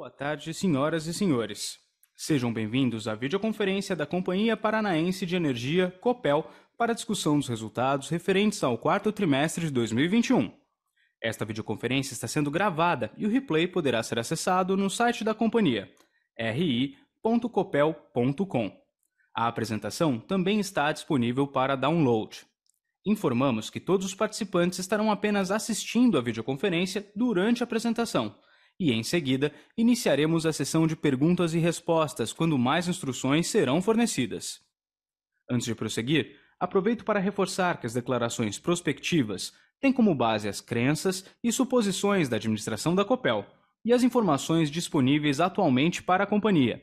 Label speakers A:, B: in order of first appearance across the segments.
A: Boa tarde, senhoras e senhores. Sejam bem-vindos à videoconferência da Companhia Paranaense de Energia, COPEL, para a discussão dos resultados referentes ao quarto trimestre de 2021. Esta videoconferência está sendo gravada e o replay poderá ser acessado no site da companhia, ri.copel.com. A apresentação também está disponível para download. Informamos que todos os participantes estarão apenas assistindo a videoconferência durante a apresentação e, em seguida, iniciaremos a sessão de perguntas e respostas quando mais instruções serão fornecidas. Antes de prosseguir, aproveito para reforçar que as declarações prospectivas têm como base as crenças e suposições da administração da Copel e as informações disponíveis atualmente para a companhia.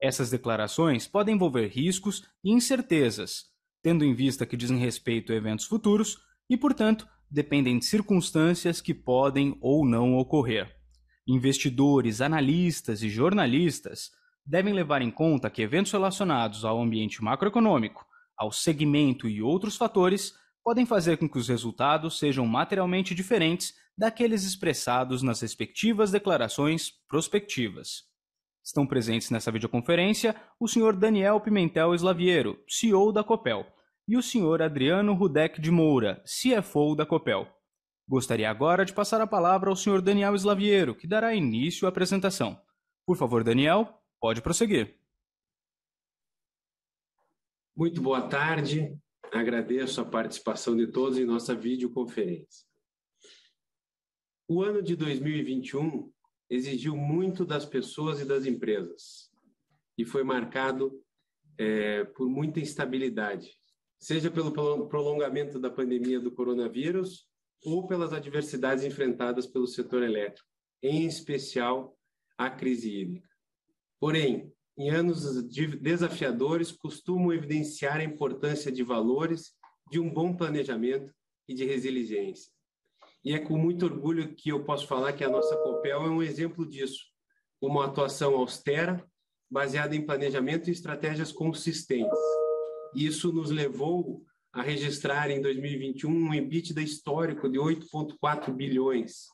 A: Essas declarações podem envolver riscos e incertezas, tendo em vista que dizem respeito a eventos futuros e, portanto, dependem de circunstâncias que podem ou não ocorrer investidores, analistas e jornalistas devem levar em conta que eventos relacionados ao ambiente macroeconômico, ao segmento e outros fatores podem fazer com que os resultados sejam materialmente diferentes daqueles expressados nas respectivas declarações prospectivas. Estão presentes nessa videoconferência o Sr. Daniel Pimentel Slaviero, CEO da Copel, e o Sr. Adriano Rudek de Moura, CFO da Copel. Gostaria agora de passar a palavra ao Sr. Daniel Slaviero, que dará início à apresentação. Por favor, Daniel, pode prosseguir.
B: Muito boa tarde. Agradeço a participação de todos em nossa videoconferência. O ano de 2021 exigiu muito das pessoas e das empresas e foi marcado é, por muita instabilidade, seja pelo prolongamento da pandemia do coronavírus ou pelas adversidades enfrentadas pelo setor elétrico, em especial a crise hídrica. Porém, em anos desafiadores, costumo evidenciar a importância de valores, de um bom planejamento e de resiliência. E é com muito orgulho que eu posso falar que a nossa Copel é um exemplo disso, uma atuação austera, baseada em planejamento e estratégias consistentes. Isso nos levou a registrar em 2021 um EBITDA histórico de 8,4 bilhões,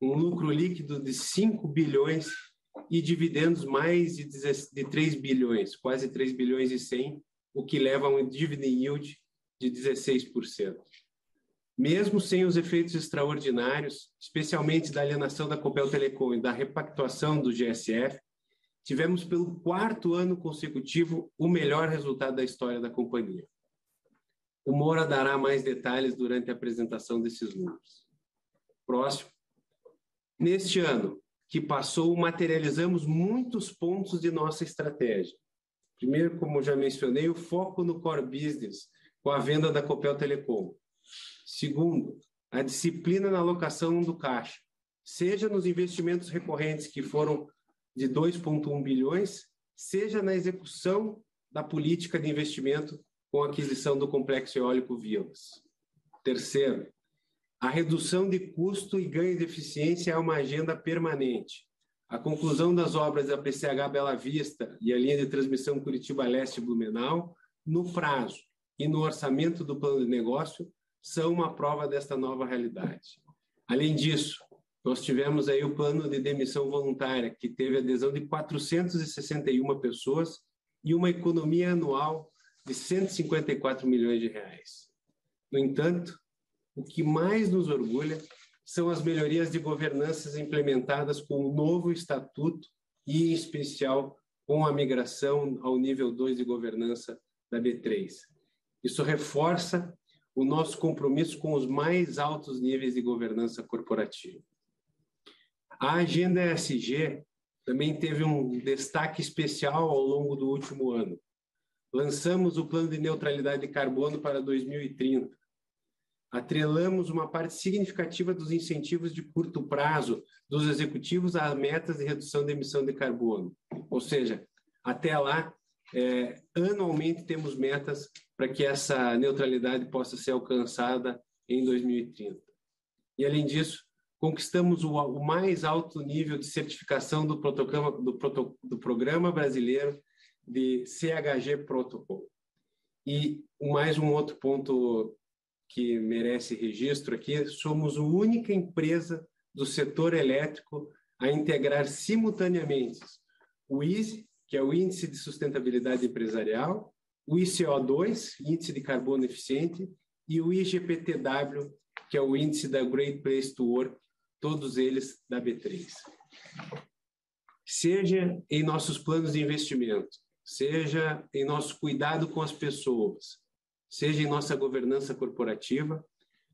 B: um lucro líquido de 5 bilhões e dividendos mais de, 3 bilhões, quase 3 bilhões e 100, o que leva a um dividend yield de 16%. Mesmo sem os efeitos extraordinários, especialmente da alienação da Copel Telecom e da repactuação do GSF, tivemos pelo quarto ano consecutivo o melhor resultado da história da companhia. O Moura dará mais detalhes durante a apresentação desses números. Próximo. Neste ano que passou, materializamos muitos pontos de nossa estratégia. Primeiro, como já mencionei, o foco no core business, com a venda da Copel Telecom. Segundo, a disciplina na alocação do caixa, seja nos investimentos recorrentes, que foram de 2,1 bilhões, seja na execução da política de investimento com a aquisição do complexo eólico Vilas. Terceiro, a redução de custo e ganho de eficiência é uma agenda permanente. A conclusão das obras da PCH Bela Vista e a linha de transmissão Curitiba Leste-Blumenau, no prazo e no orçamento do plano de negócio, são uma prova desta nova realidade. Além disso, nós tivemos aí o plano de demissão voluntária, que teve adesão de 461 pessoas e uma economia anual de 154 milhões de reais. No entanto, o que mais nos orgulha são as melhorias de governanças implementadas com o novo estatuto e, em especial, com a migração ao nível 2 de governança da B3. Isso reforça o nosso compromisso com os mais altos níveis de governança corporativa. A agenda ESG também teve um destaque especial ao longo do último ano lançamos o plano de neutralidade de carbono para 2030. Atrelamos uma parte significativa dos incentivos de curto prazo dos executivos a metas de redução de emissão de carbono. Ou seja, até lá, é, anualmente temos metas para que essa neutralidade possa ser alcançada em 2030. E, além disso, conquistamos o, o mais alto nível de certificação do, do, do Programa Brasileiro de CHG Protocol. E mais um outro ponto que merece registro aqui, somos a única empresa do setor elétrico a integrar simultaneamente o ISE, que é o Índice de Sustentabilidade Empresarial, o ICO2, Índice de Carbono Eficiente, e o IGPTW, que é o Índice da Great Place to Work, todos eles da B3. Seja em nossos planos de investimento, seja em nosso cuidado com as pessoas, seja em nossa governança corporativa,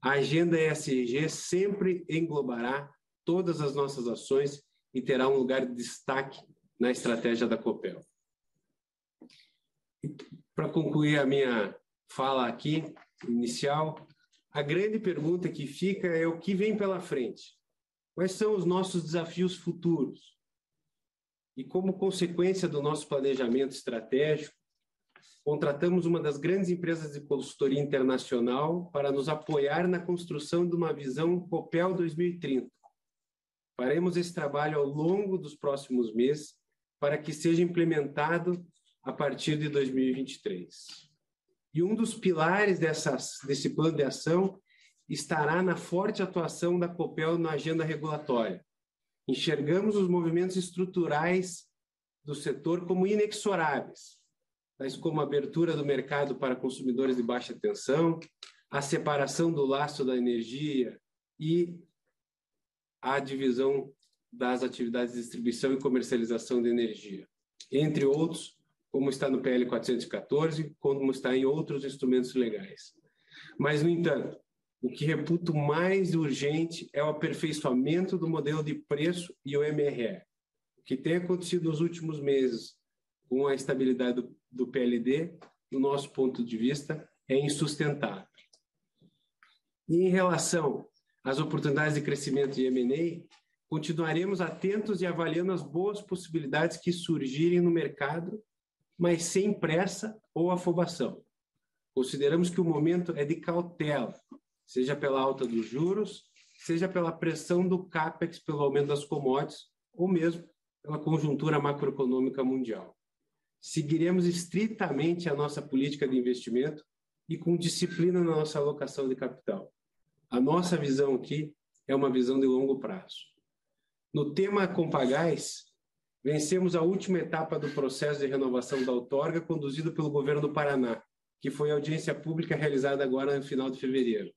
B: a agenda ESG sempre englobará todas as nossas ações e terá um lugar de destaque na estratégia da Copel. Para concluir a minha fala aqui, inicial, a grande pergunta que fica é o que vem pela frente. Quais são os nossos desafios futuros? E como consequência do nosso planejamento estratégico, contratamos uma das grandes empresas de consultoria internacional para nos apoiar na construção de uma visão Copel 2030. Faremos esse trabalho ao longo dos próximos meses para que seja implementado a partir de 2023. E um dos pilares dessas, desse plano de ação estará na forte atuação da Copel na agenda regulatória, enxergamos os movimentos estruturais do setor como inexoráveis, tais como a abertura do mercado para consumidores de baixa tensão, a separação do laço da energia e a divisão das atividades de distribuição e comercialização de energia, entre outros, como está no PL 414, como está em outros instrumentos legais. Mas, no entanto, o que reputo mais urgente é o aperfeiçoamento do modelo de preço e o MRE. O que tem acontecido nos últimos meses com a estabilidade do, do PLD, do nosso ponto de vista, é insustentável. E em relação às oportunidades de crescimento de M&A, continuaremos atentos e avaliando as boas possibilidades que surgirem no mercado, mas sem pressa ou afobação. Consideramos que o momento é de cautela, seja pela alta dos juros, seja pela pressão do CAPEX pelo aumento das commodities, ou mesmo pela conjuntura macroeconômica mundial. Seguiremos estritamente a nossa política de investimento e com disciplina na nossa alocação de capital. A nossa visão aqui é uma visão de longo prazo. No tema Compagás, vencemos a última etapa do processo de renovação da outorga conduzido pelo governo do Paraná, que foi a audiência pública realizada agora no final de fevereiro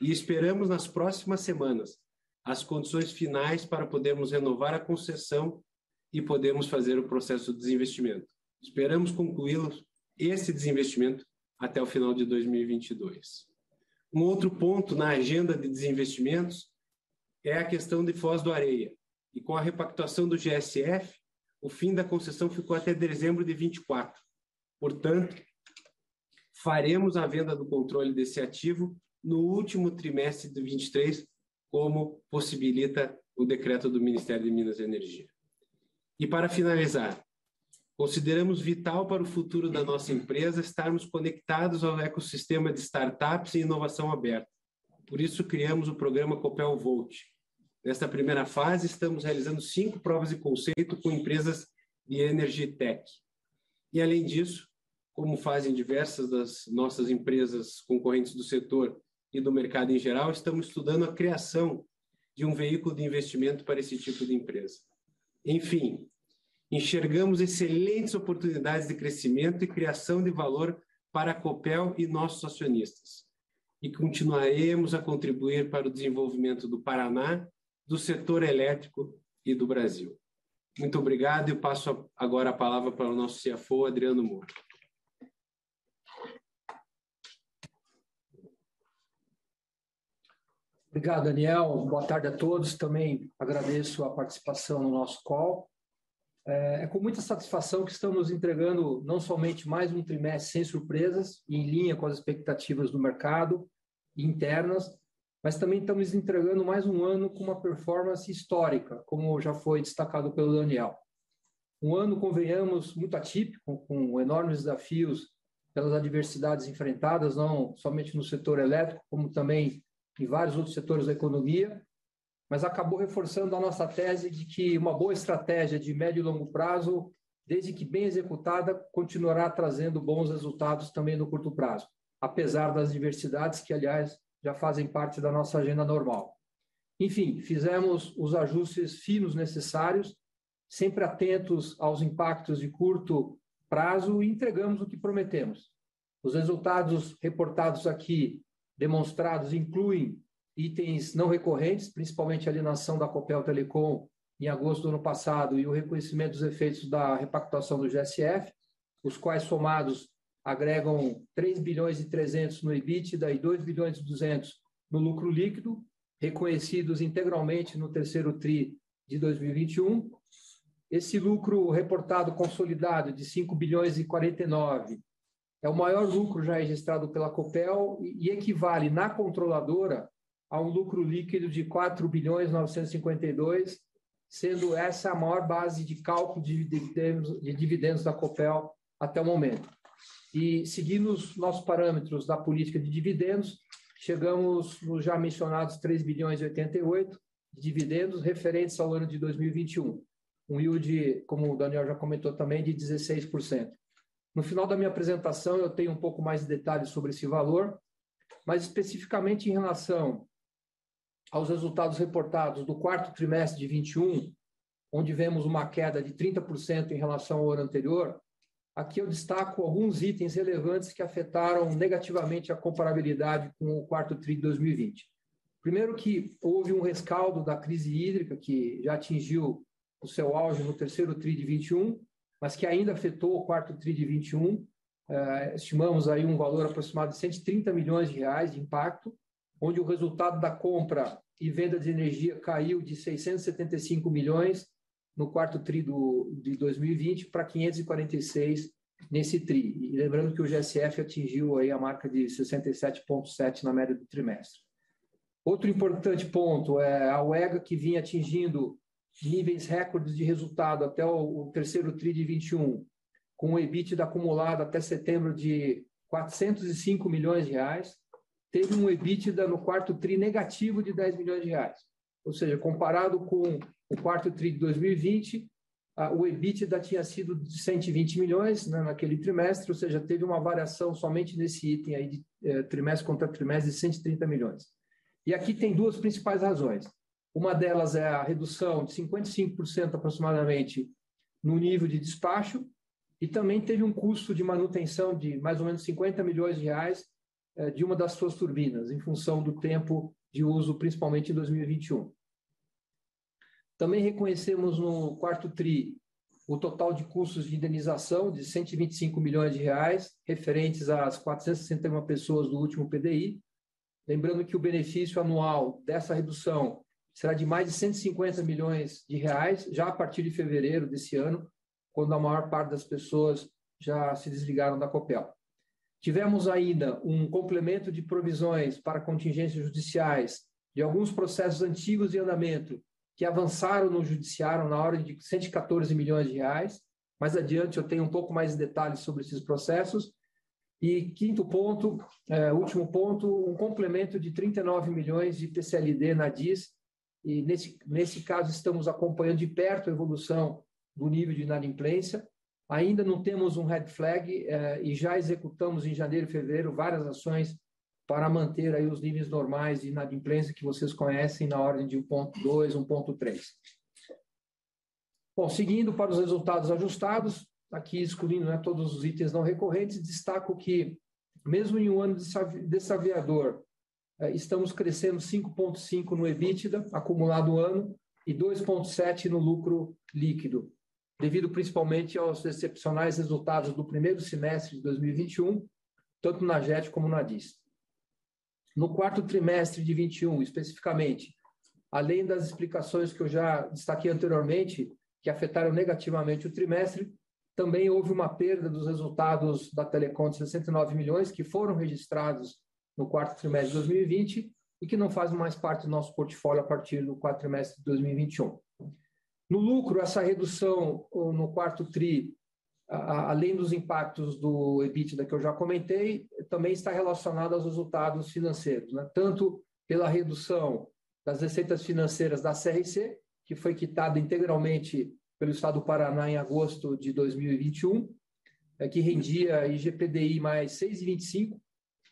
B: e esperamos nas próximas semanas as condições finais para podermos renovar a concessão e podermos fazer o processo de desinvestimento. Esperamos concluí-lo, esse desinvestimento, até o final de 2022. Um outro ponto na agenda de desinvestimentos é a questão de Foz do Areia. E com a repactuação do GSF, o fim da concessão ficou até dezembro de 24. Portanto, faremos a venda do controle desse ativo no último trimestre de 23, como possibilita o decreto do Ministério de Minas e Energia. E para finalizar, consideramos vital para o futuro da nossa empresa estarmos conectados ao ecossistema de startups e inovação aberta. Por isso, criamos o programa Copel Volt. Nesta primeira fase, estamos realizando cinco provas de conceito com empresas de Energy Tech. E, além disso, como fazem diversas das nossas empresas concorrentes do setor e do mercado em geral, estamos estudando a criação de um veículo de investimento para esse tipo de empresa. Enfim, enxergamos excelentes oportunidades de crescimento e criação de valor para a Copel e nossos acionistas. E continuaremos a contribuir para o desenvolvimento do Paraná, do setor elétrico e do Brasil. Muito obrigado e passo agora a palavra para o nosso CFO, Adriano Moura.
C: Obrigado, Daniel. Boa tarde a todos. Também agradeço a participação no nosso call. É, é com muita satisfação que estamos entregando não somente mais um trimestre sem surpresas, em linha com as expectativas do mercado internas, mas também estamos entregando mais um ano com uma performance histórica, como já foi destacado pelo Daniel. Um ano, convenhamos, muito atípico, com enormes desafios pelas adversidades enfrentadas, não somente no setor elétrico, como também em vários outros setores da economia, mas acabou reforçando a nossa tese de que uma boa estratégia de médio e longo prazo, desde que bem executada, continuará trazendo bons resultados também no curto prazo, apesar das diversidades que, aliás, já fazem parte da nossa agenda normal. Enfim, fizemos os ajustes finos necessários, sempre atentos aos impactos de curto prazo e entregamos o que prometemos. Os resultados reportados aqui, demonstrados, incluem itens não recorrentes, principalmente a alienação da Copel Telecom em agosto do ano passado e o reconhecimento dos efeitos da repactuação do GSF, os quais somados agregam 3 bilhões e 300 no EBITDA e 2 bilhões e 200 no lucro líquido, reconhecidos integralmente no terceiro TRI de 2021. Esse lucro reportado consolidado de 5 bilhões e 49 é o maior lucro já registrado pela Copel e equivale na controladora a um lucro líquido de 4 bilhões 952, sendo essa a maior base de cálculo de dividendos, de dividendos da Copel até o momento. E seguindo os nossos parâmetros da política de dividendos, chegamos nos já mencionados 3 bilhões e 88 de dividendos referentes ao ano de 2021. Um yield, como o Daniel já comentou também, de 16%. No final da minha apresentação, eu tenho um pouco mais de detalhes sobre esse valor, mas especificamente em relação aos resultados reportados do quarto trimestre de 21, onde vemos uma queda de 30% em relação ao ano anterior, Aqui eu destaco alguns itens relevantes que afetaram negativamente a comparabilidade com o quarto TRI de 2020. Primeiro que houve um rescaldo da crise hídrica, que já atingiu o seu auge no terceiro TRI de 21, mas que ainda afetou o quarto TRI de 21. Eh, estimamos aí um valor aproximado de 130 milhões de reais de impacto, onde o resultado da compra e venda de energia caiu de 675 milhões no quarto TRI do, de 2020 para 546 nesse TRI. E lembrando que o GSF atingiu aí a marca de 67,7 na média do trimestre. Outro importante ponto é a UEGA, que vinha atingindo níveis recordes de resultado até o, o terceiro TRI de 21, com o EBITDA acumulado até setembro de 405 milhões de reais, teve um EBITDA no quarto TRI negativo de 10 milhões de reais. Ou seja, comparado com o quarto TRI de 2020, o EBITDA tinha sido de 120 milhões né, naquele trimestre, ou seja, teve uma variação somente nesse item aí de é, trimestre contra trimestre de 130 milhões. E aqui tem duas principais razões. Uma delas é a redução de 55% aproximadamente no nível de despacho, e também teve um custo de manutenção de mais ou menos 50 milhões de reais é, de uma das suas turbinas, em função do tempo de uso, principalmente em 2021. Também reconhecemos no quarto TRI o total de custos de indenização de 125 milhões de reais, referentes às 461 pessoas do último PDI. Lembrando que o benefício anual dessa redução será de mais de 150 milhões de reais, já a partir de fevereiro desse ano, quando a maior parte das pessoas já se desligaram da COPEL. Tivemos ainda um complemento de provisões para contingências judiciais de alguns processos antigos em andamento que avançaram no judiciário na hora de 114 milhões de reais. Mais adiante eu tenho um pouco mais de detalhes sobre esses processos. E quinto ponto, é, último ponto, um complemento de 39 milhões de PCLD na DIS. E nesse, nesse caso estamos acompanhando de perto a evolução do nível de inadimplência. Ainda não temos um red flag é, e já executamos em janeiro e fevereiro várias ações para manter aí os níveis normais de inadimplência que vocês conhecem na ordem de 1.2, 1.3. Bom, seguindo para os resultados ajustados, aqui excluindo né, todos os itens não recorrentes, destaco que, mesmo em um ano desaviador, estamos crescendo 5,5% no EBITDA, acumulado ano, e 2,7% no lucro líquido, devido principalmente aos excepcionais resultados do primeiro semestre de 2021, tanto na JET como na DIS. No quarto trimestre de 21, especificamente, além das explicações que eu já destaquei anteriormente, que afetaram negativamente o trimestre, também houve uma perda dos resultados da Telecom de 69 milhões, que foram registrados no quarto trimestre de 2020 e que não fazem mais parte do nosso portfólio a partir do quarto trimestre de 2021. No lucro, essa redução no quarto TRI além dos impactos do EBITDA que eu já comentei, também está relacionado aos resultados financeiros, né? tanto pela redução das receitas financeiras da CRC, que foi quitada integralmente pelo Estado do Paraná em agosto de 2021, é, que rendia IGPDI mais 6,25,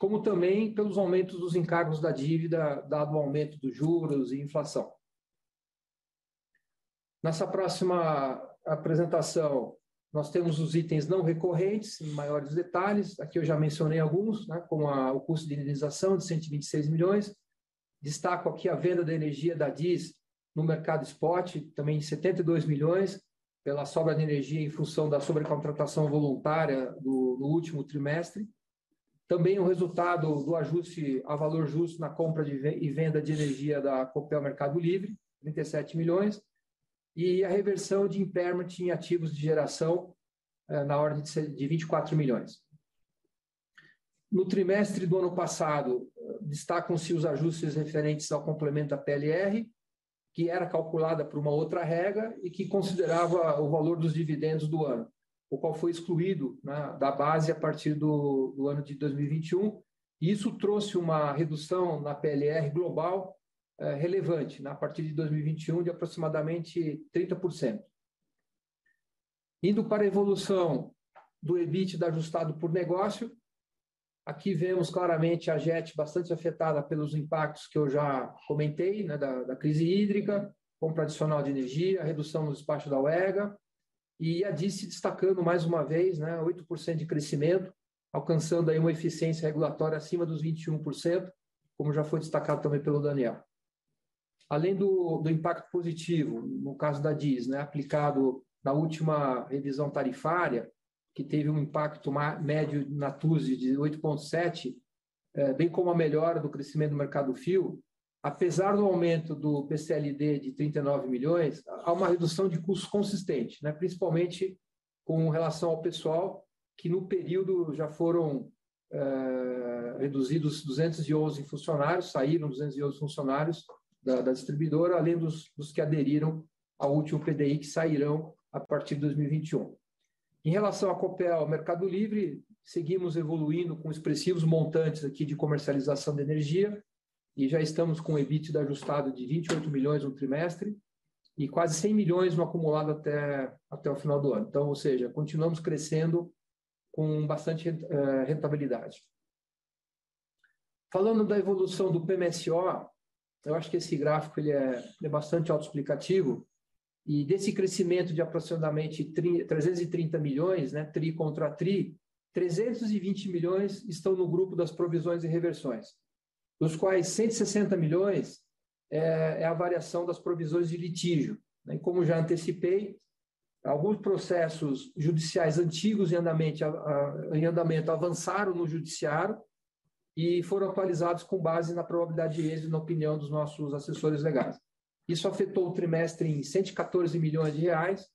C: como também pelos aumentos dos encargos da dívida, dado o aumento dos juros e inflação. Nessa próxima apresentação, nós temos os itens não recorrentes, em maiores detalhes. Aqui eu já mencionei alguns, né, como a, o custo de indenização de 126 milhões. Destaco aqui a venda da energia da DIS no mercado spot, também 72 milhões, pela sobra de energia em função da sobrecontratação voluntária do, no último trimestre. Também o resultado do ajuste a valor justo na compra e venda de energia da Copel Mercado Livre, 37 milhões e a reversão de impairment em ativos de geração eh, na ordem de 24 milhões. No trimestre do ano passado, destacam-se os ajustes referentes ao complemento da PLR, que era calculada por uma outra regra e que considerava o valor dos dividendos do ano, o qual foi excluído né, da base a partir do, do ano de 2021. E isso trouxe uma redução na PLR global é, relevante, né, a partir de 2021, de aproximadamente 30%. Indo para a evolução do EBITDA ajustado por negócio, aqui vemos claramente a JET bastante afetada pelos impactos que eu já comentei, né, da, da crise hídrica, compra adicional de energia, redução no despacho da UEGA, e a DIS destacando mais uma vez, né, 8% de crescimento, alcançando aí uma eficiência regulatória acima dos 21%, como já foi destacado também pelo Daniel. Além do, do impacto positivo, no caso da DIS, né, aplicado na última revisão tarifária, que teve um impacto médio na TUSE de 8,7, é, bem como a melhora do crescimento do mercado fio, apesar do aumento do PCLD de 39 milhões, há uma redução de custos consistente, né, principalmente com relação ao pessoal, que no período já foram é, reduzidos 211 funcionários, saíram 211 funcionários, da, da distribuidora, além dos, dos que aderiram ao último PDI, que sairão a partir de 2021. Em relação à Copel Mercado Livre, seguimos evoluindo com expressivos montantes aqui de comercialização de energia e já estamos com o EBITDA ajustado de 28 milhões no trimestre e quase 100 milhões no acumulado até, até o final do ano. Então, ou seja, continuamos crescendo com bastante eh, rentabilidade. Falando da evolução do PMSO, eu acho que esse gráfico ele é, é bastante autoexplicativo. E desse crescimento de aproximadamente 330 milhões, né, TRI contra TRI, 320 milhões estão no grupo das provisões e reversões, dos quais 160 milhões é, é a variação das provisões de litígio. Né? Como já antecipei, alguns processos judiciais antigos em andamento, em andamento avançaram no judiciário e foram atualizados com base na probabilidade de êxito, na opinião dos nossos assessores legais. Isso afetou o trimestre em 114 milhões de reais,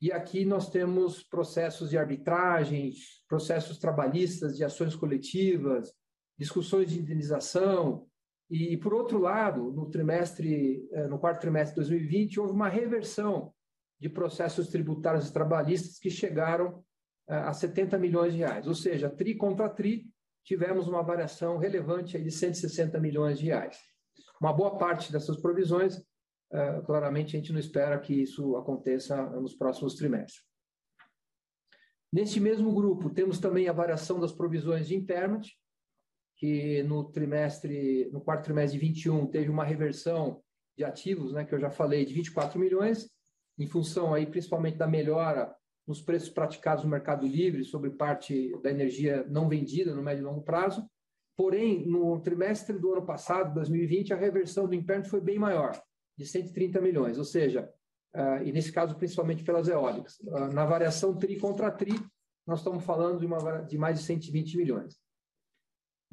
C: e aqui nós temos processos de arbitragem, processos trabalhistas de ações coletivas, discussões de indenização, e por outro lado, no trimestre, eh, no quarto trimestre de 2020, houve uma reversão de processos tributários e trabalhistas que chegaram eh, a 70 milhões de reais, ou seja, tri contra tri, tivemos uma variação relevante de 160 milhões de reais. Uma boa parte dessas provisões, uh, claramente, a gente não espera que isso aconteça nos próximos trimestres. Neste mesmo grupo, temos também a variação das provisões de impairment, que no trimestre, no quarto trimestre de 21 teve uma reversão de ativos, né, que eu já falei, de 24 milhões, em função aí principalmente da melhora nos preços praticados no Mercado Livre sobre parte da energia não vendida no médio e longo prazo. Porém, no trimestre do ano passado, 2020, a reversão do impairment foi bem maior, de 130 milhões, ou seja, uh, e nesse caso principalmente pelas eólicas. Uh, na variação TRI contra TRI, nós estamos falando de, uma, de mais de 120 milhões.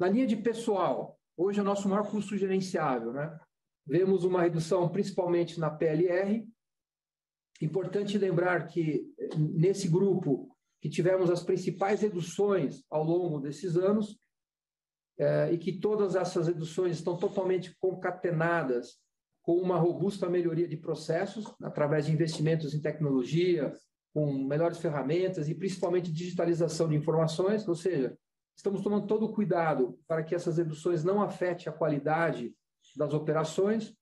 C: Na linha de pessoal, hoje é o nosso maior custo gerenciável, né? Vemos uma redução principalmente na PLR, Importante lembrar que nesse grupo que tivemos as principais reduções ao longo desses anos é, e que todas essas reduções estão totalmente concatenadas com uma robusta melhoria de processos através de investimentos em tecnologia, com melhores ferramentas e principalmente digitalização de informações, ou seja, estamos tomando todo o cuidado para que essas reduções não afetem a qualidade das operações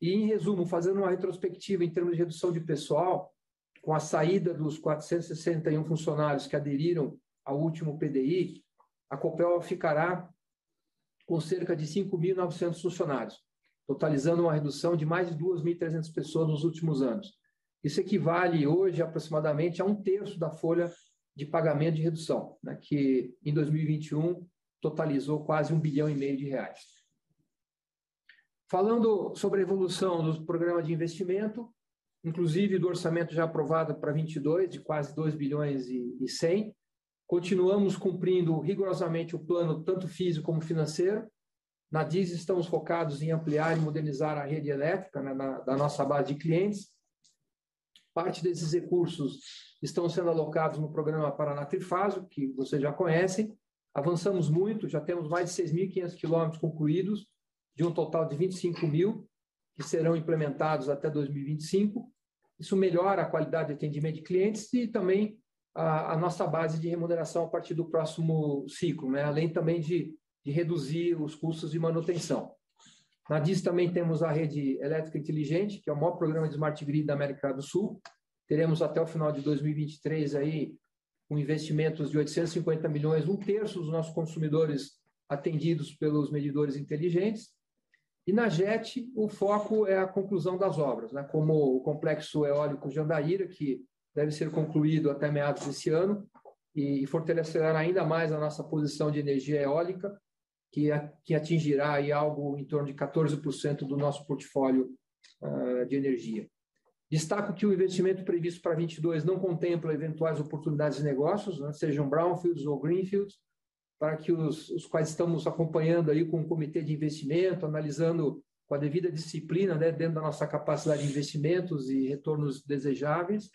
C: e, em resumo, fazendo uma retrospectiva em termos de redução de pessoal, com a saída dos 461 funcionários que aderiram ao último PDI, a Copel ficará com cerca de 5.900 funcionários, totalizando uma redução de mais de 2.300 pessoas nos últimos anos. Isso equivale hoje aproximadamente a um terço da folha de pagamento de redução, né, que em 2021 totalizou quase um bilhão e meio de reais. Falando sobre a evolução do programa de investimento, inclusive do orçamento já aprovado para 22, de quase 2 bilhões e 100, continuamos cumprindo rigorosamente o plano, tanto físico como financeiro. Na DIS, estamos focados em ampliar e modernizar a rede elétrica né, na, da nossa base de clientes. Parte desses recursos estão sendo alocados no programa Paraná Trifásico, que vocês já conhecem. Avançamos muito, já temos mais de 6.500 quilômetros concluídos, de um total de 25 mil, que serão implementados até 2025. Isso melhora a qualidade de atendimento de clientes e também a, a nossa base de remuneração a partir do próximo ciclo, né? além também de, de reduzir os custos de manutenção. Na DIS também temos a rede elétrica inteligente, que é o maior programa de smart grid da América do Sul. Teremos até o final de 2023 aí com investimentos de 850 milhões, um terço dos nossos consumidores atendidos pelos medidores inteligentes. E na JET, o foco é a conclusão das obras, né? como o complexo eólico Jandaíra, que deve ser concluído até meados desse ano, e fortalecerá ainda mais a nossa posição de energia eólica, que, que atingirá aí algo em torno de 14% do nosso portfólio uh, de energia. Destaco que o investimento previsto para 22 não contempla eventuais oportunidades de negócios, né, sejam brownfields ou greenfields, para que os, os quais estamos acompanhando aí com o comitê de investimento, analisando com a devida disciplina, né, dentro da nossa capacidade de investimentos e retornos desejáveis.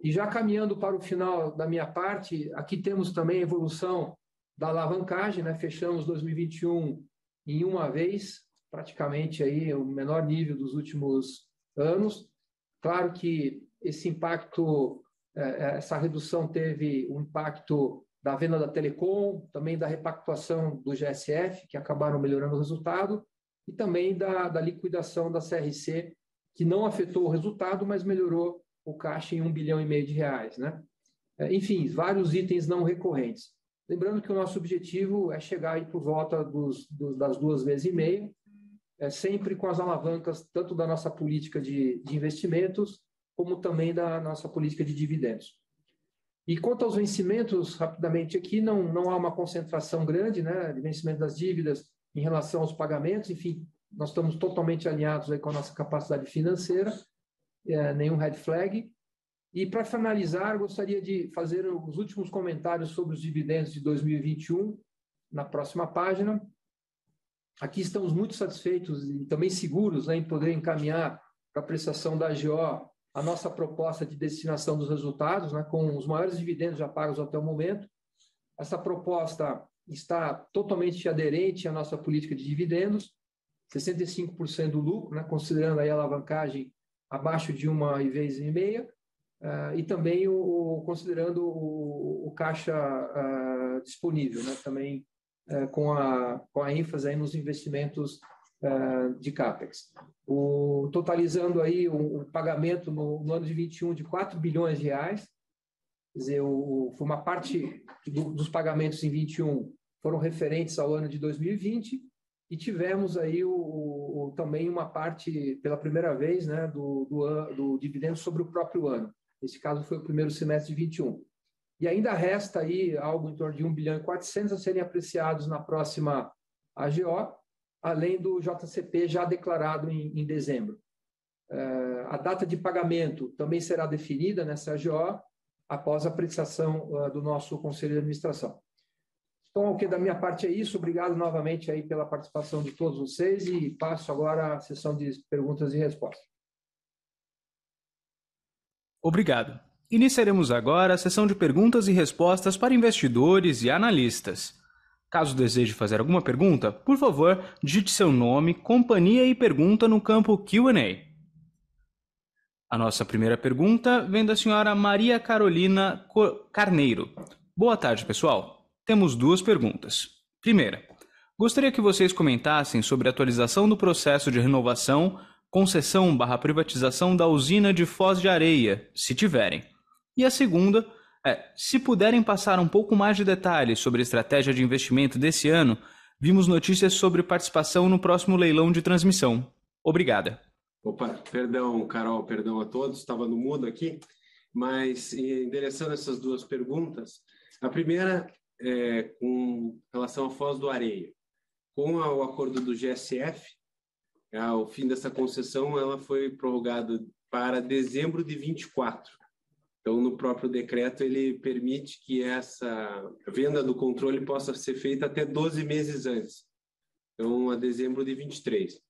C: E já caminhando para o final da minha parte, aqui temos também a evolução da alavancagem, né? Fechamos 2021 em uma vez, praticamente aí o menor nível dos últimos anos. Claro que esse impacto, é, é, essa redução teve um impacto da venda da Telecom, também da repactuação do GSF, que acabaram melhorando o resultado, e também da, da liquidação da CRC, que não afetou o resultado, mas melhorou o caixa em um bilhão e meio de reais. Né? É, enfim, vários itens não recorrentes. Lembrando que o nosso objetivo é chegar aí por volta dos, dos, das duas vezes e meia, é, sempre com as alavancas tanto da nossa política de, de investimentos, como também da nossa política de dividendos. E quanto aos vencimentos, rapidamente aqui, não, não há uma concentração grande né, de vencimento das dívidas em relação aos pagamentos, enfim, nós estamos totalmente alinhados aí com a nossa capacidade financeira, é, nenhum red flag. E para finalizar, gostaria de fazer os últimos comentários sobre os dividendos de 2021 na próxima página. Aqui estamos muito satisfeitos e também seguros né, em poder encaminhar para a prestação da AGO a nossa proposta de destinação dos resultados, né, com os maiores dividendos já pagos até o momento. Essa proposta está totalmente aderente à nossa política de dividendos, 65% do lucro, né, considerando aí a alavancagem abaixo de uma vez e meia, uh, e também o, o considerando o, o caixa uh, disponível, né, também uh, com, a, com a ênfase nos investimentos de CAPEX. O, totalizando aí o, o pagamento no, no, ano de 21 de 4 bilhões de reais, quer dizer, o, foi uma parte do, dos pagamentos em 21 foram referentes ao ano de 2020 e tivemos aí o, também uma parte, pela primeira vez, né, do, do, do dividendo sobre o próprio ano. Nesse caso foi o primeiro semestre de 21. E ainda resta aí algo em torno de 1 bilhão e 400 a serem apreciados na próxima AGO, além do JCP já declarado em, em dezembro. Uh, a data de pagamento também será definida nessa AGO após a apreciação uh, do nosso Conselho de Administração. Então, o que da minha parte é isso. Obrigado novamente aí pela participação de todos vocês e passo agora a sessão de perguntas e respostas.
A: Obrigado. Iniciaremos agora a sessão de perguntas e respostas para investidores e analistas. Caso deseje fazer alguma pergunta, por favor, digite seu nome, companhia e pergunta no campo QA. A nossa primeira pergunta vem da senhora Maria Carolina Carneiro. Boa tarde, pessoal. Temos duas perguntas. Primeira, gostaria que vocês comentassem sobre a atualização do processo de renovação, concessão barra privatização da usina de Foz de Areia, se tiverem. E a segunda É, se puderem passar um pouco mais de detalhes sobre a estratégia de investimento desse ano, vimos notícias sobre participação no próximo leilão de transmissão. Obrigada.
B: Opa, perdão, Carol, perdão a todos, estava no mudo aqui, mas endereçando essas duas perguntas, a primeira é com relação à Foz do Areia. Com o acordo do GSF, o fim dessa concessão ela foi prorrogada para dezembro de 24. Então, no próprio decreto, ele permite que essa venda do controle possa ser feita até 12 meses antes. Então, a dezembro de 23.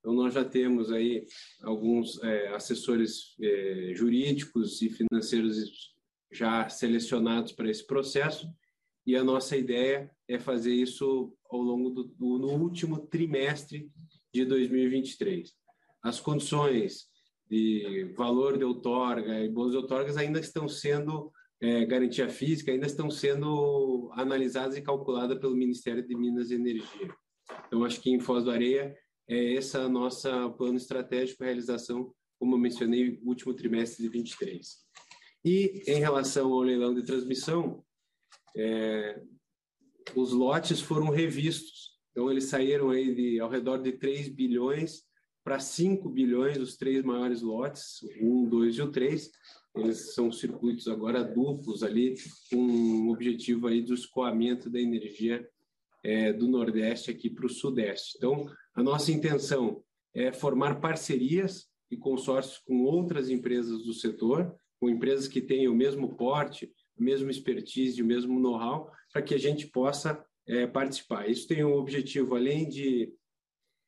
B: Então, nós já temos aí alguns é, assessores é, jurídicos e financeiros já selecionados para esse processo, e a nossa ideia é fazer isso ao longo do, do no último trimestre de 2023. As condições de valor de outorga e bônus de outorgas ainda estão sendo, é, garantia física, ainda estão sendo analisadas e calculadas pelo Ministério de Minas e Energia. Então, acho que em Foz do Areia, é esse o nosso plano estratégico para realização, como eu mencionei, último trimestre de 23. E em relação ao leilão de transmissão, é, os lotes foram revistos. Então, eles saíram aí de ao redor de 3 bilhões para 5 bilhões os três maiores lotes, o 1, 2 e o 3. Eles são circuitos agora duplos ali, com o objetivo aí do escoamento da energia é, do Nordeste aqui para o Sudeste. Então, a nossa intenção é formar parcerias e consórcios com outras empresas do setor, com empresas que tenham o mesmo porte, a mesma expertise, o mesmo know-how, para que a gente possa é, participar. Isso tem um objetivo, além de,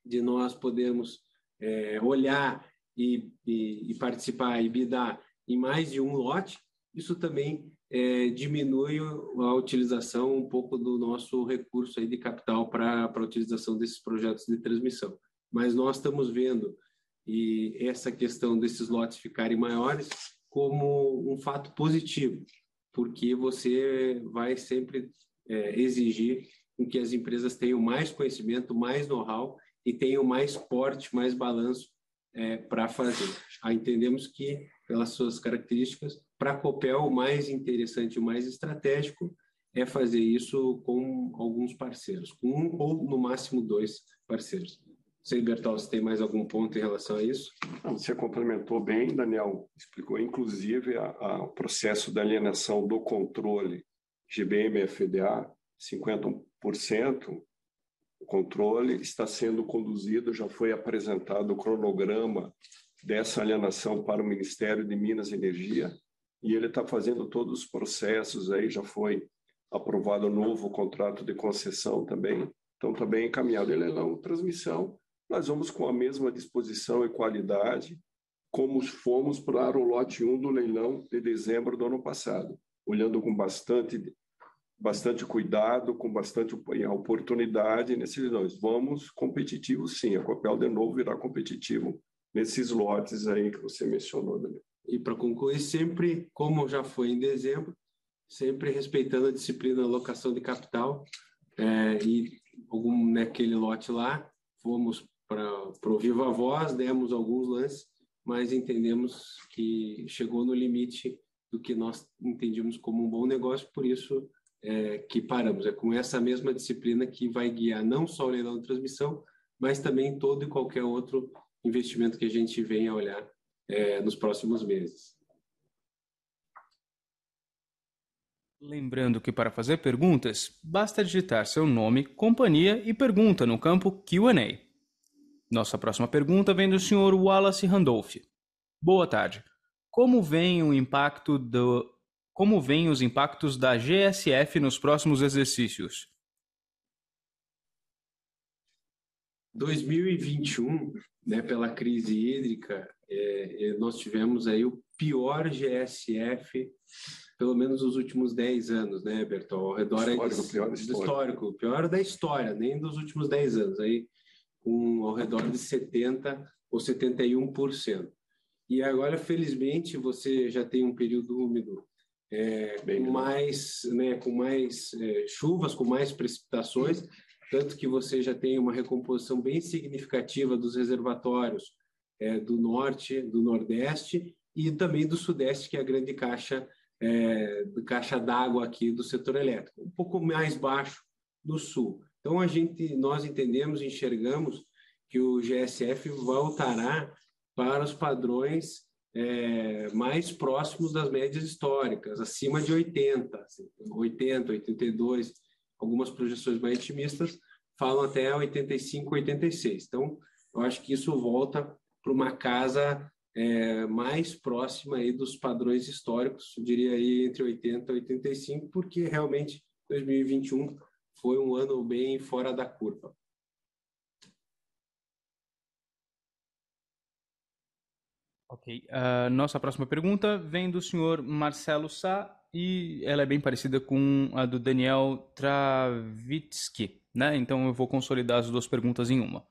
B: de nós podermos é, olhar e, e, e, participar e bidar em mais de um lote, isso também é, diminui a utilização um pouco do nosso recurso aí de capital para a utilização desses projetos de transmissão. Mas nós estamos vendo e essa questão desses lotes ficarem maiores como um fato positivo, porque você vai sempre é, exigir que as empresas tenham mais conhecimento, mais know-how e tenham mais porte, mais balanço é, para fazer. Ah, entendemos que, pelas suas características, para a Copel, o mais interessante, o mais estratégico é fazer isso com alguns parceiros, com um ou no máximo dois parceiros. Sei, Bertal, se tem mais algum ponto em relação a isso?
D: Você complementou bem, Daniel, explicou inclusive o processo da alienação do controle GBM-FDA, 50%, o controle está sendo conduzido, já foi apresentado o cronograma dessa alienação para o Ministério de Minas e Energia, e ele está fazendo todos os processos aí, já foi aprovado um novo contrato de concessão também, então bem encaminhado. Ele é não transmissão, nós vamos com a mesma disposição e qualidade como fomos para o lote 1 do leilão de dezembro do ano passado, olhando com bastante bastante cuidado, com bastante oportunidade nesses leilões. Vamos competitivos, sim. A Copel, de novo, virá competitivo nesses lotes aí que você mencionou, Daniel.
B: E para concluir, sempre, como já foi em dezembro, sempre respeitando a disciplina da alocação de capital. É, e algum, naquele lote lá, fomos para o Viva Voz, demos alguns lances, mas entendemos que chegou no limite do que nós entendíamos como um bom negócio, por isso é, que paramos. É com essa mesma disciplina que vai guiar não só o leilão de transmissão, mas também todo e qualquer outro investimento que a gente venha a olhar é, nos próximos meses.
A: Lembrando que para fazer perguntas, basta digitar seu nome, companhia e pergunta no campo Q&A. Nossa próxima pergunta vem do Sr. Wallace Randolph. Boa tarde. Como vem o impacto do, como veem os impactos da GSF nos próximos exercícios?
B: 2021, né, pela crise hídrica, é, é nós tivemos aí o pior GSF, pelo menos nos últimos 10 anos, né, Bertol? Ao redor
D: histórico,
B: de,
D: pior
B: histórico. histórico, pior da história, nem dos últimos 10 anos, aí com ao redor de 70 ou 71%. E agora, felizmente, você já tem um período úmido é, com mais, né, com mais é, chuvas, com mais precipitações, tanto que você já tem uma recomposição bem significativa dos reservatórios é, do norte, do nordeste e também do sudeste, que é a grande caixa é, do caixa d'água aqui do setor elétrico, um pouco mais baixo do sul. Então a gente, nós entendemos, enxergamos que o GSF voltará para os padrões é, mais próximos das médias históricas, acima de 80, assim, 80, 82, algumas projeções mais otimistas falam até 85, 86. Então, eu acho que isso volta para uma casa é, mais próxima aí dos padrões históricos, eu diria aí entre 80 e 85, porque realmente 2021 foi um ano bem fora da curva.
A: Ok. Uh, nossa próxima pergunta vem do senhor Marcelo Sá e ela é bem parecida com a do Daniel Travitsky, né? Então eu vou consolidar as duas perguntas em uma.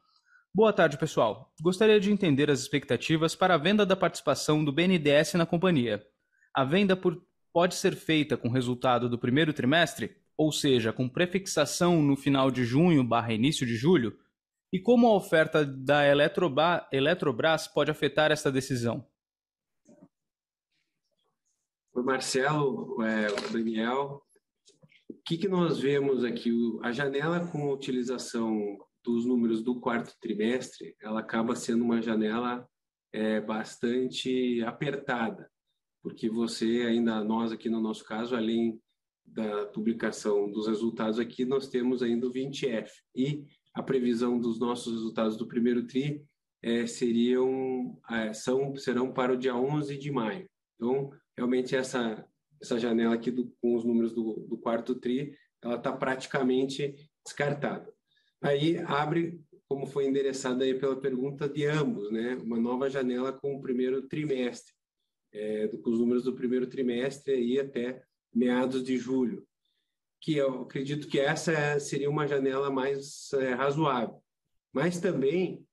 A: Boa tarde, pessoal. Gostaria de entender as expectativas para a venda da participação do BNDES na companhia. A venda por, pode ser feita com resultado do primeiro trimestre, ou seja, com prefixação no final de junho barra início de julho? E como a oferta da Eletrobras pode afetar esta decisão?
B: Oi, Marcelo, é, Daniel. O que, que nós vemos aqui? A janela com utilização dos números do quarto trimestre, ela acaba sendo uma janela é, bastante apertada, porque você ainda, nós aqui no nosso caso, além da publicação dos resultados aqui, nós temos ainda o 20F, e a previsão dos nossos resultados do primeiro TRI é, seriam, é, são, serão para o dia 11 de maio. Então, realmente, essa, essa janela aqui do, com os números do, do quarto TRI, ela está praticamente descartada. Aí abre, como foi endereçada aí pela pergunta de ambos, né, uma nova janela com o primeiro trimestre, é, com os números do primeiro trimestre aí até meados de julho, que eu acredito que essa seria uma janela mais é, razoável. Mas também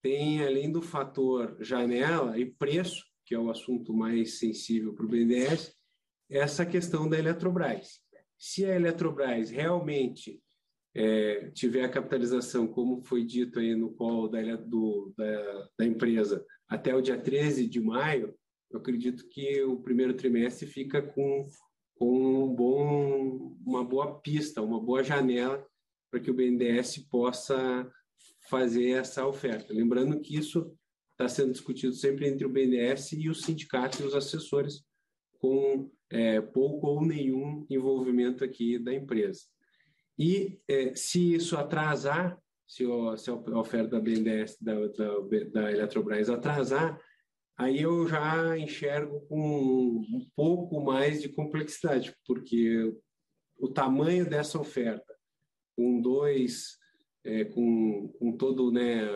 B: tem, além do fator janela e preço, que é o assunto mais sensível para o BNDES, essa questão da Eletrobras. Se a Eletrobras realmente é, tiver a capitalização, como foi dito aí no call da, do, da, da, empresa, até o dia 13 de maio, eu acredito que o primeiro trimestre fica com, com um bom, uma boa pista, uma boa janela para que o BNDES possa fazer essa oferta. Lembrando que isso está sendo discutido sempre entre o BNDES e os sindicatos e os assessores, com é, pouco ou nenhum envolvimento aqui da empresa. E é, se isso atrasar, se, o, se, a oferta da BNDES, da, da, da Eletrobras atrasar, aí eu já enxergo com um pouco mais de complexidade, porque o tamanho dessa oferta, com dois, é, com, com todo né,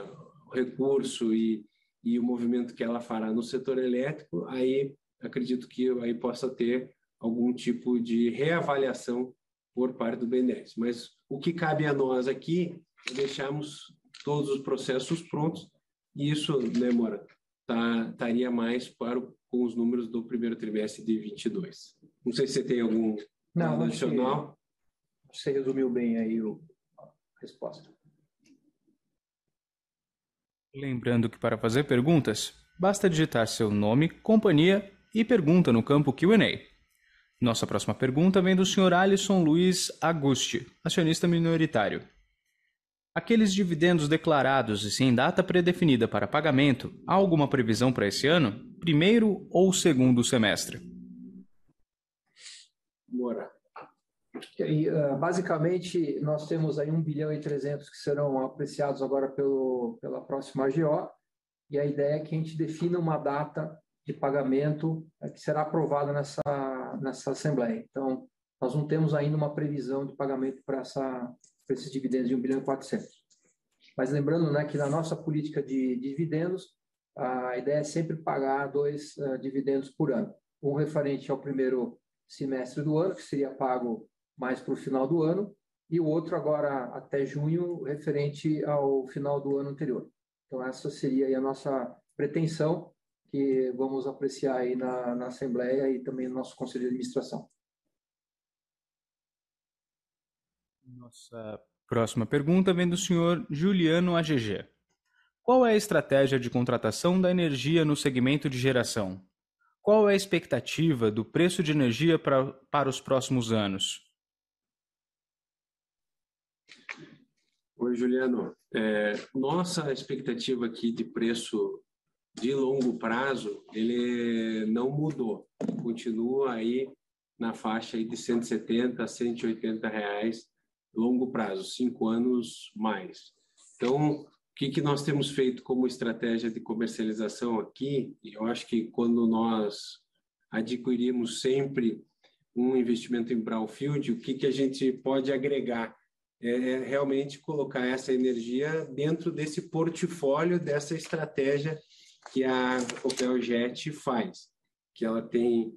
B: o recurso e, e o movimento que ela fará no setor elétrico, aí acredito que aí possa ter algum tipo de reavaliação por parte do BNDES. Mas o que cabe a nós aqui é deixarmos todos os processos prontos e isso, né, Mora, tá, estaria mais para o, com os números do primeiro trimestre de 22. Não sei se você tem algum
C: Não, adicional. Você resumiu bem aí o, a resposta.
A: Lembrando que para fazer perguntas, basta digitar seu nome, companhia e pergunta no campo Q&A. Nossa próxima pergunta vem do Sr. Alisson Luiz Agusti, acionista minoritário. Aqueles dividendos declarados e sem data predefinida para pagamento, há alguma previsão para esse ano? Primeiro ou segundo semestre?
C: Bora. E, uh, basicamente, nós temos aí 1 bilhão e 300 que serão apreciados agora pelo, pela próxima AGO, e a ideia é que a gente defina uma data de pagamento é, que será aprovada nessa, nessa Assembleia. Então, nós não temos ainda uma previsão de pagamento para, essa, para esses dividendos de 1 bilhão e 400. Mas lembrando né, que na nossa política de, de dividendos, a ideia é sempre pagar dois uh, dividendos por ano. Um referente ao primeiro semestre do ano, que seria pago mais para o final do ano, e o outro agora até junho, referente ao final do ano anterior. Então, essa seria a nossa pretensão que vamos apreciar aí na, na Assembleia e também no nosso Conselho de Administração.
A: Nossa próxima pergunta vem do senhor Juliano AGG. Qual é a estratégia de contratação da energia no segmento de geração? Qual é a expectativa do preço de energia pra, para os próximos anos?
B: Oi, Juliano. É, nossa expectativa aqui de preço de longo prazo, ele não mudou. Continua aí na faixa aí de 170 a 180 reais longo prazo, cinco anos mais. Então, o que, que nós temos feito como estratégia de comercialização aqui? Eu acho que quando nós adquirimos sempre um investimento em brownfield, o que, que a gente pode agregar? É, é realmente colocar essa energia dentro desse portfólio, dessa estratégia que a Copel Jet faz, que ela tem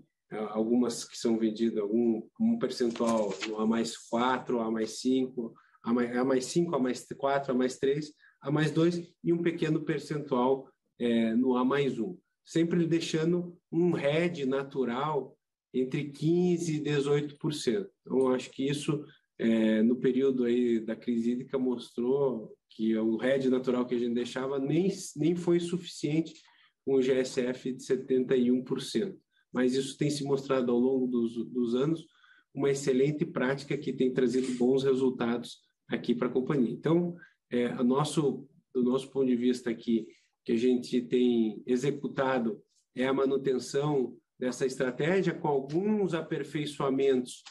B: algumas que são vendidas, algum um percentual no A mais 4, A mais 5, A mais, A mais 5, A mais 4, A mais 3, A mais 2 e um pequeno percentual é, no A mais 1. Sempre deixando um RED natural entre 15% e 18%. Então, acho que isso é, no período aí da crise hídrica mostrou que o RED natural que a gente deixava nem, nem foi suficiente com o GSF de 71%. Mas isso tem se mostrado ao longo dos, dos anos uma excelente prática que tem trazido bons resultados aqui para a companhia. Então, é, a nosso, do nosso ponto de vista aqui, que a gente tem executado é a manutenção dessa estratégia com alguns aperfeiçoamentos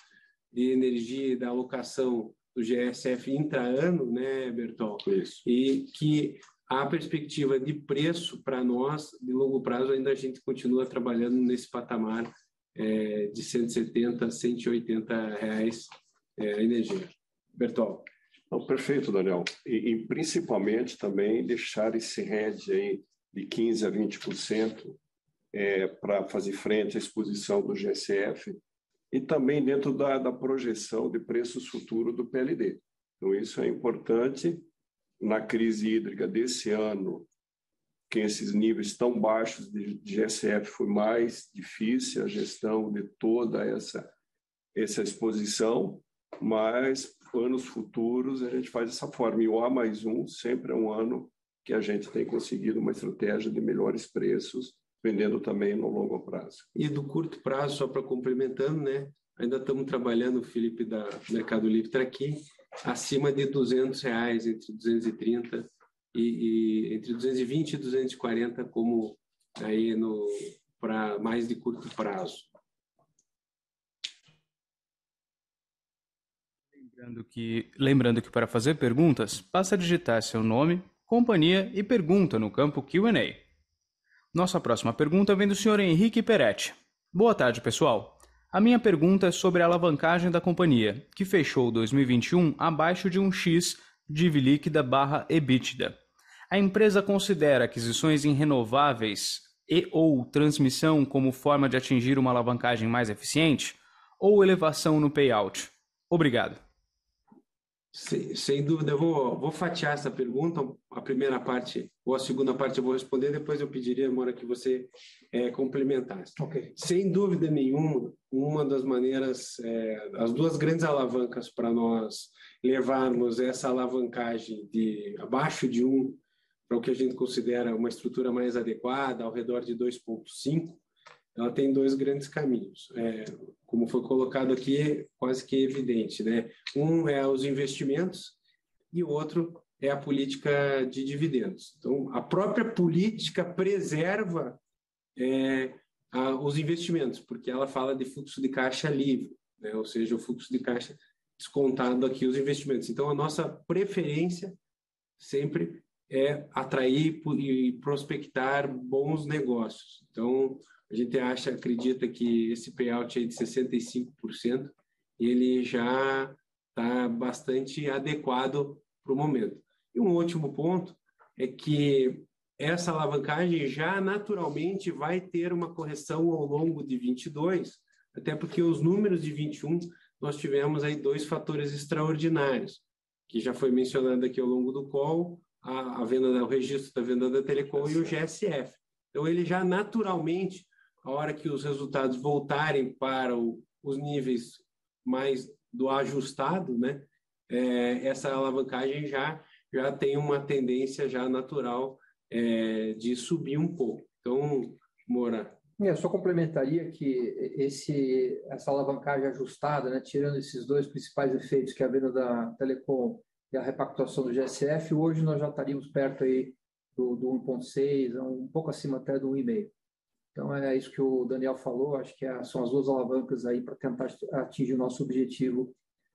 B: de energia e da alocação do GSF intra-ano, né, Bertol?
D: Isso.
B: E que a perspectiva de preço para nós, de longo prazo, ainda a gente continua trabalhando nesse patamar é, de 170 a 180 reais é, a energia. Bertol.
D: Não, perfeito, Daniel. E, e, principalmente também deixar esse RED aí de 15% a 20% é, para fazer frente à exposição do GSF e também dentro da, da projeção de preços futuros do PLD. Então, isso é importante. Na crise hídrica desse ano, que esses níveis tão baixos de, GSF foi mais difícil a gestão de toda essa, essa exposição, mas anos futuros a gente faz dessa forma. E o A mais um sempre é um ano que a gente tem conseguido uma estratégia de melhores preços vendendo também no longo prazo.
B: E do curto prazo, só para complementando, né? Ainda estamos trabalhando, Felipe da Mercado Livre está aqui, acima de 200 reais, entre 230 e, e entre 220 e 240 como aí no para mais de curto prazo.
A: Lembrando que, lembrando que para fazer perguntas, basta digitar seu nome, companhia e pergunta no campo Q&A. Nossa próxima pergunta vem do Sr. Henrique Peretti. Boa tarde, pessoal. A minha pergunta é sobre a alavancagem da companhia, que fechou 2021 abaixo de um X div líquida barra EBITDA. A empresa considera aquisições em renováveis e ou transmissão como forma de atingir uma alavancagem mais eficiente? Ou elevação no payout? Obrigado.
B: Sem, sem, dúvida, eu vou, vou fatiar essa pergunta. A primeira parte ou a segunda parte eu vou responder, depois eu pediria, Mora, que você é, complementasse.
C: Okay.
B: Sem dúvida nenhuma, uma das maneiras, é, as duas grandes alavancas para nós levarmos essa alavancagem de abaixo de um para o que a gente considera uma estrutura mais adequada, ao redor de 2,5, ela tem dois grandes caminhos. É, como foi colocado aqui, quase que evidente, né? Um é os investimentos e o outro é a política de dividendos. Então, a própria política preserva é, a, os investimentos, porque ela fala de fluxo de caixa livre, né? ou seja, o fluxo de caixa descontado aqui os investimentos. Então, a nossa preferência sempre é atrair e prospectar bons negócios. Então, a gente acha, acredita que esse payout aí de 65%, ele já está bastante adequado para o momento. E um último ponto é que essa alavancagem já naturalmente vai ter uma correção ao longo de 22, até porque os números de 21 nós tivemos aí dois fatores extraordinários, que já foi mencionado aqui ao longo do call, a, a venda, o registro da venda da Telecom e o GSF. Então ele já naturalmente a hora que os resultados voltarem para o, os níveis mais do ajustado, né, é, essa alavancagem já já tem uma tendência já natural é, de subir um pouco. Então, Moura.
C: Eu só complementaria que esse, essa alavancagem ajustada, né, tirando esses dois principais efeitos, que é a venda da Telecom e a repactuação do GSF, hoje nós já estaríamos perto aí do, do 1,6, um pouco acima até do 1,5. Então é isso que o Daniel falou, acho que é, são as duas alavancas aí para tentar atingir o nosso objetivo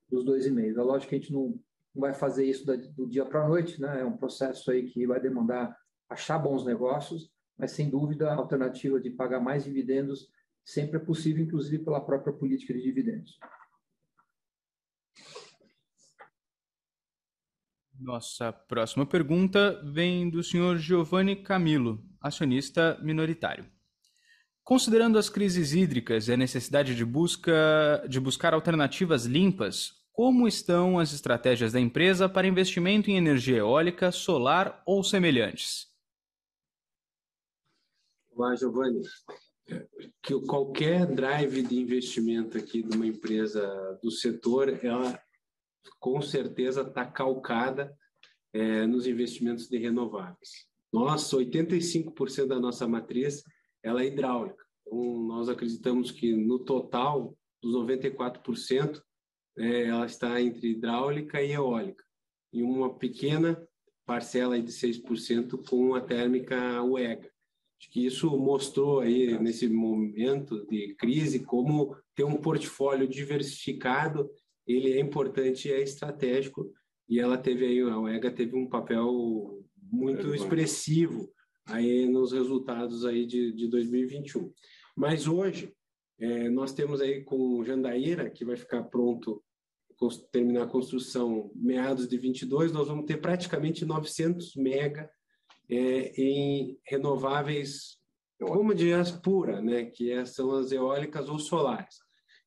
C: dos 2,5. É lógico que a gente não, vai fazer isso do dia para a noite, né? é um processo aí que vai demandar achar bons negócios, mas sem dúvida a alternativa de pagar mais dividendos sempre é possível, inclusive pela própria política de dividendos.
A: Nossa próxima pergunta vem do senhor Giovanni Camilo, acionista minoritário. Considerando as crises hídricas e a necessidade de, busca, de buscar alternativas limpas, como estão as estratégias da empresa para investimento em energia eólica, solar ou semelhantes?
B: Olá, Giovanni. Que qualquer drive de investimento aqui de uma empresa do setor, ela com certeza está calcada é, nos investimentos de renováveis. Nós, 85% da nossa matriz, ela é hidráulica. Então, nós acreditamos que no total dos 94%, é, ela está entre hidráulica e eólica. E uma pequena parcela de 6% com a térmica UEGA. Acho que isso mostrou aí nesse momento de crise como ter um portfólio diversificado, ele é importante e é estratégico e ela teve aí a UEGA teve um papel muito expressivo aí nos resultados aí de, de 2021. Mas hoje é, nós temos aí com Jandaíra que vai ficar pronto terminar a construção meados de 22, nós vamos ter praticamente 900 mega é, em renováveis, como de as pura, né, que é, são as eólicas ou solares.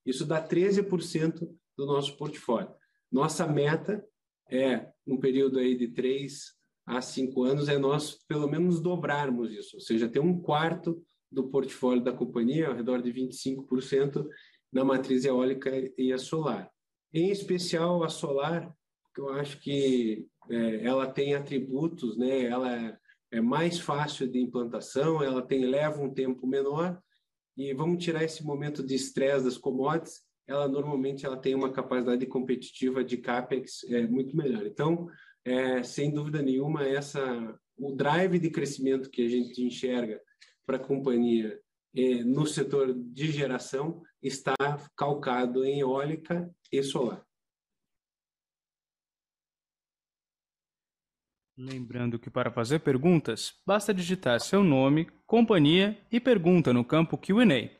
B: Isso dá 13% do nosso portfólio. Nossa meta é, um período aí de 3 a 5 anos, é nós pelo menos dobrarmos isso, ou seja, ter um quarto do portfólio da companhia, ao redor de 25%, na matriz eólica e a solar. Em especial a solar, que eu acho que é, ela tem atributos, né? ela é mais fácil de implantação, ela tem leva um tempo menor e vamos tirar esse momento de estresse das commodities, ela normalmente ela tem uma capacidade competitiva de capex é, muito melhor. Então, é, sem dúvida nenhuma, essa o drive de crescimento que a gente enxerga para a companhia é, no setor de geração está calcado em eólica e solar.
A: Lembrando que para fazer perguntas, basta digitar seu nome, companhia e pergunta no campo Q&A.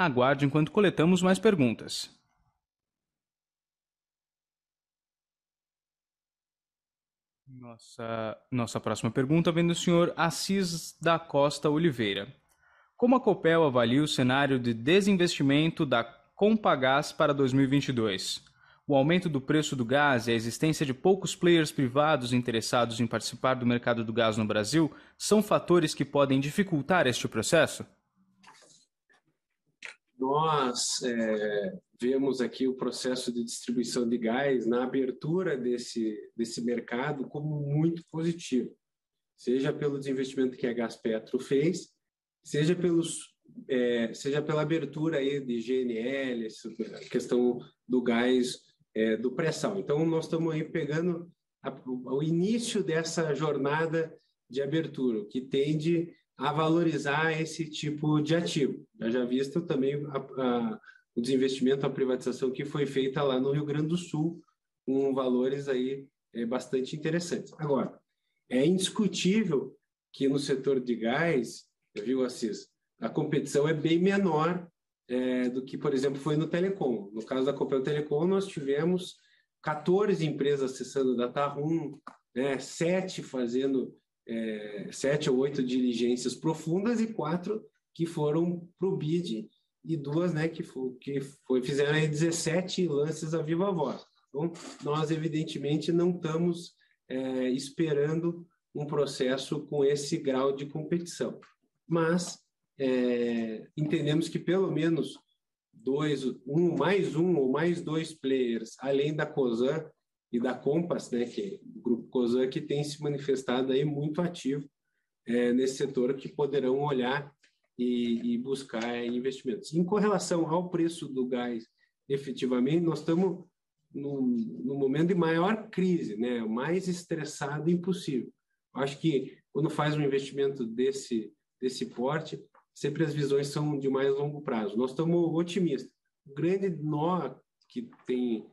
A: Aguarde enquanto coletamos mais perguntas. Nossa, nossa próxima pergunta vem do senhor Assis da Costa Oliveira. Como a Copel avalia o cenário de desinvestimento da Compagás para 2022? o aumento do preço do gás e a existência de poucos players privados interessados em participar do mercado do gás no Brasil são fatores que podem dificultar este processo?
B: Nós é, vemos aqui o processo de distribuição de gás na abertura desse, desse mercado como muito positivo, seja pelo desinvestimento que a Gaspetro fez, seja pelos é, seja pela abertura aí de GNL, a questão do gás é, do pré-sal. Então, nós estamos aí pegando a, o início dessa jornada de abertura, que tende a valorizar esse tipo de ativo. Já já visto também a, a, o desinvestimento, a privatização que foi feita lá no Rio Grande do Sul, com valores aí é, bastante interessantes. Agora, é indiscutível que no setor de gás, viu, Assis, a competição é bem menor é, do que, por exemplo, foi no Telecom. No caso da Copel Telecom, nós tivemos 14 empresas acessando o DataRoom, né, sete fazendo é, sete ou oito diligências profundas e quatro que foram para o BID e duas né, que, foi, que foi, fizeram aí 17 lances a viva voz. Então, nós, evidentemente, não estamos é, esperando um processo com esse grau de competição. Mas é, entendemos que pelo menos dois, um, mais um ou mais dois players, além da COSAN e da Compass, né, que é o grupo COSAN, que tem se manifestado aí muito ativo é, nesse setor, que poderão olhar e, e buscar investimentos. Em correlação ao preço do gás, efetivamente, nós estamos no, no momento de maior crise, né? mais estressado impossível. Acho que quando faz um investimento desse, desse porte, sempre as visões são de mais longo prazo. Nós estamos otimistas. O grande nó que tem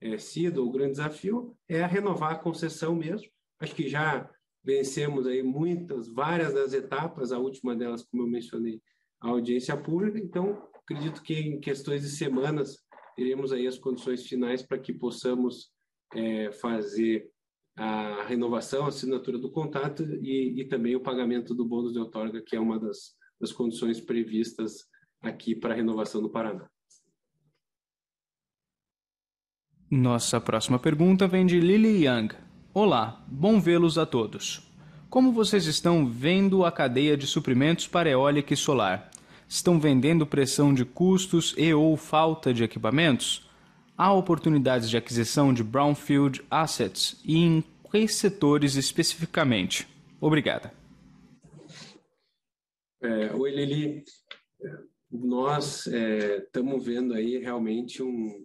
B: é, sido o grande desafio é renovar a concessão mesmo. Acho que já vencemos aí muitas, várias das etapas, a última delas, como eu mencionei, a audiência pública. Então, acredito que em questões de semanas teremos aí as condições finais para que possamos é, fazer a renovação, a assinatura do contrato e, e, também o pagamento do bônus de outorga, que é uma das, das condições previstas aqui para a renovação do Paraná.
A: Nossa próxima pergunta vem de Lily Young. Olá, bom vê-los a todos. Como vocês estão vendo a cadeia de suprimentos para eólica e solar? Estão vendendo pressão de custos e ou falta de equipamentos? Há oportunidades de aquisição de brownfield assets e em quais setores especificamente? Obrigada.
B: É, oi, Lili. Nós estamos é, vendo aí realmente um,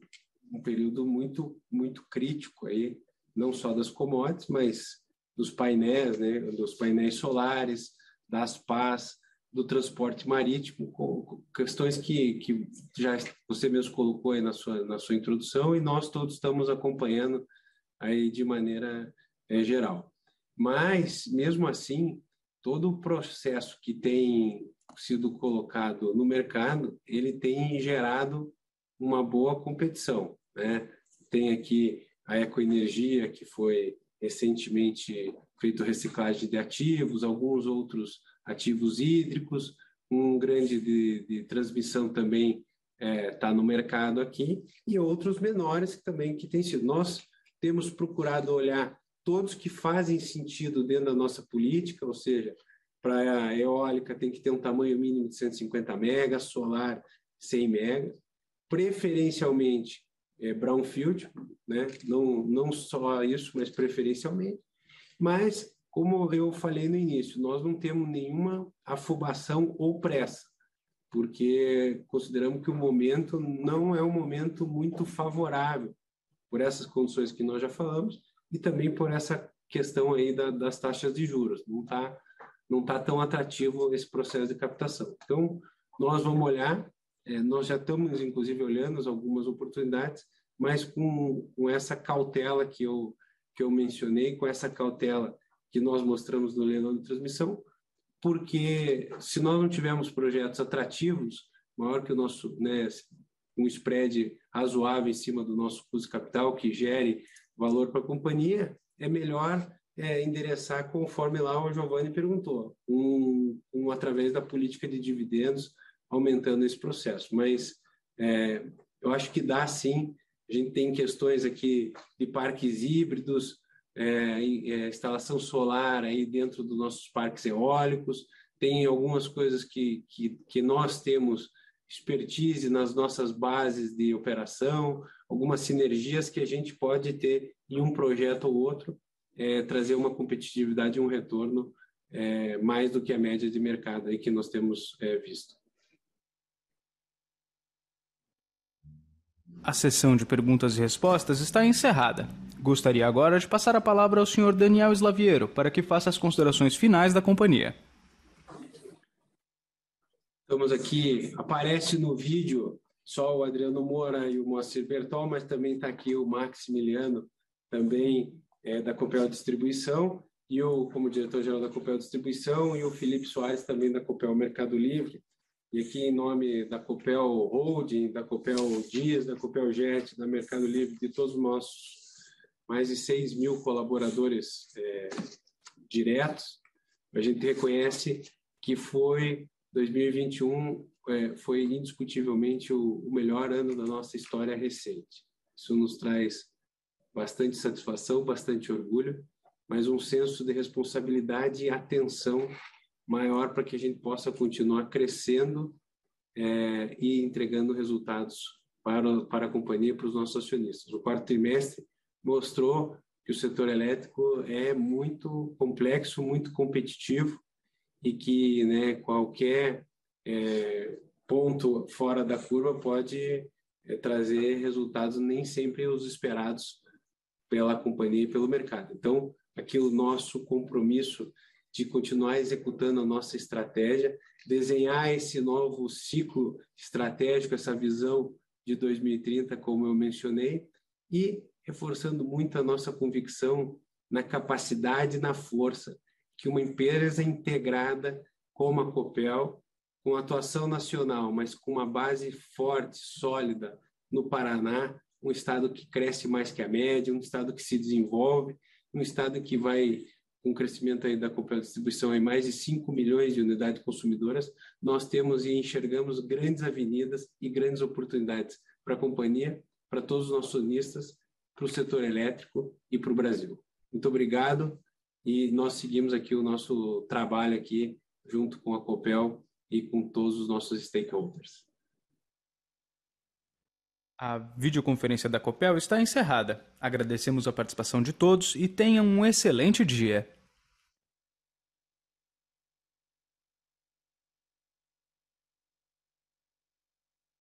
B: um período muito, muito crítico aí, não só das commodities, mas dos painéis, né, dos painéis solares, das pás, do transporte marítimo, com questões que, que já você mesmo colocou aí na sua, na sua introdução e nós todos estamos acompanhando aí de maneira é, geral. Mas, mesmo assim, todo o processo que tem sido colocado no mercado, ele tem gerado uma boa competição. Né? Tem aqui a Ecoenergia, que foi recentemente feito reciclagem de ativos, alguns outros ativos hídricos, um grande de, de transmissão também está é, tá no mercado aqui, e outros menores que também que tem sido. Nós temos procurado olhar todos que fazem sentido dentro da nossa política, ou seja, para a eólica tem que ter um tamanho mínimo de 150 megas, solar 100 megas, preferencialmente é, brownfield, né? não, não só isso, mas preferencialmente. Mas, como eu falei no início, nós não temos nenhuma afobação ou pressa, porque consideramos que o momento não é um momento muito favorável por essas condições que nós já falamos e também por essa questão aí da, das taxas de juros. Não está não tá tão atrativo esse processo de captação. Então, nós vamos olhar é, nós já estamos, inclusive, olhando algumas oportunidades, mas com, com essa cautela que eu, que eu mencionei, com essa cautela que nós mostramos no leilão de transmissão, porque se nós não tivermos projetos atrativos, maior que o nosso, né, um spread razoável em cima do nosso custo capital, que gere valor para a companhia, é melhor é, endereçar conforme lá o Giovanni perguntou, um, um, através da política de dividendos aumentando esse processo. Mas é, eu acho que dá sim. A gente tem questões aqui de parques híbridos, é, é, instalação solar aí dentro dos nossos parques eólicos, tem algumas coisas que, que, que nós temos expertise nas nossas bases de operação, algumas sinergias que a gente pode ter em um projeto ou outro, é, trazer uma competitividade e um retorno é, mais do que a média de mercado aí que nós temos é, visto.
A: A sessão de perguntas e respostas está encerrada. Gostaria agora de passar a palavra ao Sr. Daniel Slaviero para que faça as considerações finais da companhia.
B: Estamos aqui, aparece no vídeo só o Adriano Moura e o Moacir Bertol, mas também está aqui o Maximiliano, também é, da Copel Distribuição, e eu como diretor-geral da Copel Distribuição, e o Felipe Soares, também da Copel Mercado Livre. E aqui, em nome da Copel Holding, da Copel Dias, da Copel Jet, da Mercado Livre, de todos os nossos mais de 6 mil colaboradores é, diretos, a gente reconhece que foi 2021 é, foi indiscutivelmente o, o melhor ano da nossa história recente. Isso nos traz bastante satisfação, bastante orgulho, mas um senso de responsabilidade e atenção maior para que a gente possa continuar crescendo é, e entregando resultados para, para a companhia, para os nossos acionistas. O quarto trimestre mostrou que o setor elétrico é muito complexo, muito competitivo e que né, qualquer é, ponto fora da curva pode é, trazer resultados nem sempre os esperados pela companhia e pelo mercado. Então, aqui o nosso compromisso de continuar executando a nossa estratégia, desenhar esse novo ciclo estratégico, essa visão de 2030, como eu mencionei, e reforçando muito a nossa convicção na capacidade e na força que uma empresa integrada como a Copel, com atuação nacional, mas com uma base forte, sólida no Paraná, um estado que cresce mais que a média, um estado que se desenvolve, um estado que vai com crescimento aí da Copel Distribuição em mais de 5 milhões de unidades consumidoras, nós temos e enxergamos grandes avenidas e grandes oportunidades para a companhia, para todos os nossos acionistas, para o setor elétrico e para o Brasil. Muito obrigado e nós seguimos aqui o nosso trabalho aqui junto com a Copel e com todos os nossos stakeholders.
A: A videoconferência da Copel está encerrada. Agradecemos a participação de todos e tenham um excelente dia.